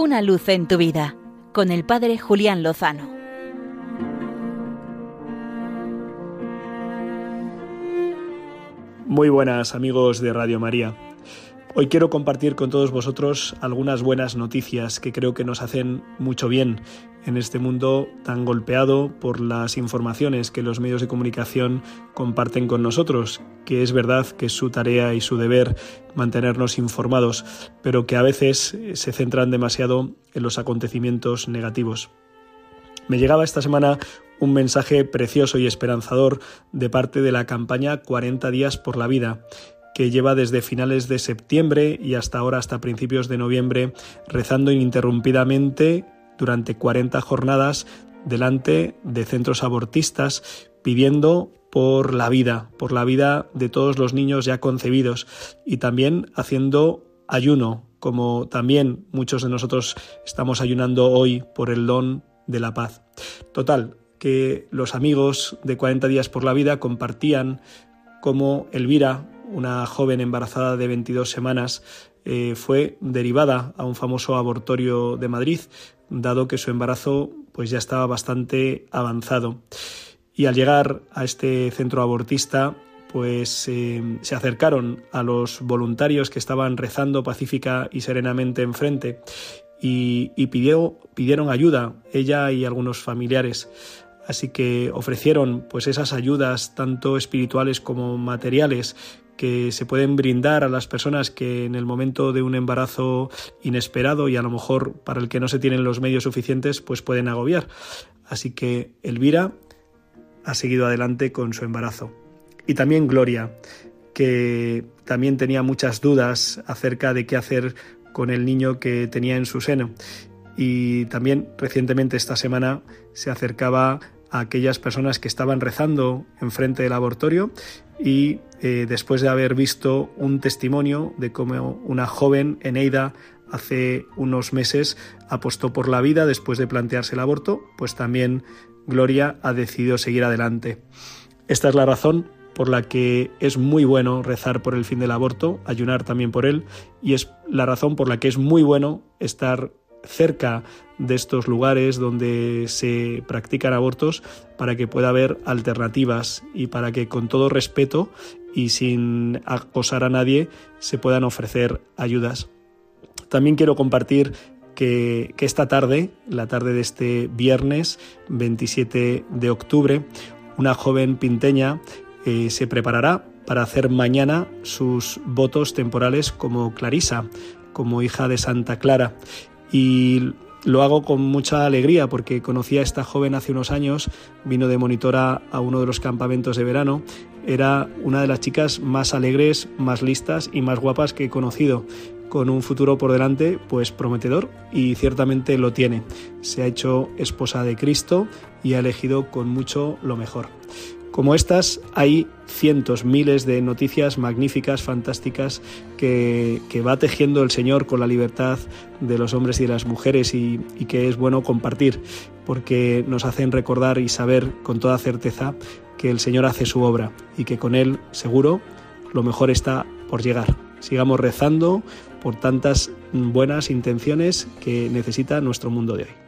Una luz en tu vida con el Padre Julián Lozano. Muy buenas amigos de Radio María. Hoy quiero compartir con todos vosotros algunas buenas noticias que creo que nos hacen mucho bien en este mundo tan golpeado por las informaciones que los medios de comunicación comparten con nosotros, que es verdad que es su tarea y su deber mantenernos informados, pero que a veces se centran demasiado en los acontecimientos negativos. Me llegaba esta semana un mensaje precioso y esperanzador de parte de la campaña 40 días por la vida que lleva desde finales de septiembre y hasta ahora, hasta principios de noviembre, rezando ininterrumpidamente durante 40 jornadas delante de centros abortistas, pidiendo por la vida, por la vida de todos los niños ya concebidos y también haciendo ayuno, como también muchos de nosotros estamos ayunando hoy por el don de la paz. Total, que los amigos de 40 días por la vida compartían cómo Elvira, una joven embarazada de 22 semanas, eh, fue derivada a un famoso abortorio de Madrid, dado que su embarazo pues ya estaba bastante avanzado. Y al llegar a este centro abortista, pues eh, se acercaron a los voluntarios que estaban rezando pacífica y serenamente enfrente y, pidieron ayuda, ella y algunos familiares. Así que ofrecieron pues esas ayudas tanto espirituales como materiales que se pueden brindar a las personas que en el momento de un embarazo inesperado y a lo mejor para el que no se tienen los medios suficientes pues pueden agobiar. Así que Elvira ha seguido adelante con su embarazo. Y también Gloria, que también tenía muchas dudas acerca de qué hacer con el niño que tenía en su seno. Y también recientemente esta semana se acercaba a aquellas personas que estaban rezando enfrente del abortorio y eh, después de haber visto un testimonio de cómo una joven, Eneida, hace unos meses apostó por la vida después de plantearse el aborto, pues también Gloria ha decidido seguir adelante. Esta es la razón por la que es muy bueno rezar por el fin del aborto, ayunar también por él, y es la razón por la que es muy bueno estar cerca de estos lugares donde se practican abortos para que pueda haber alternativas y para que con todo respeto y sin acosar a nadie se puedan ofrecer ayudas. También quiero compartir que, esta tarde, la tarde de este viernes 27 de octubre, una joven pinteña eh, se preparará para hacer mañana sus votos temporales como Clarisa, como hija de Santa Clara y lo hago con mucha alegría porque conocí a esta joven hace unos años, vino de monitora a uno de los campamentos de verano, era una de las chicas más alegres, más listas y más guapas que he conocido, con un futuro por delante pues prometedor y ciertamente lo tiene. Se ha hecho esposa de Cristo y ha elegido con mucho lo mejor. Como estas, hay cientos, miles de noticias magníficas, fantásticas, que, va tejiendo el Señor con la libertad de los hombres y de las mujeres y, y que es bueno compartir, porque nos hacen recordar y saber con toda certeza que el Señor hace su obra y que con Él, seguro, lo mejor está por llegar. Sigamos rezando por tantas buenas intenciones que necesita nuestro mundo de hoy.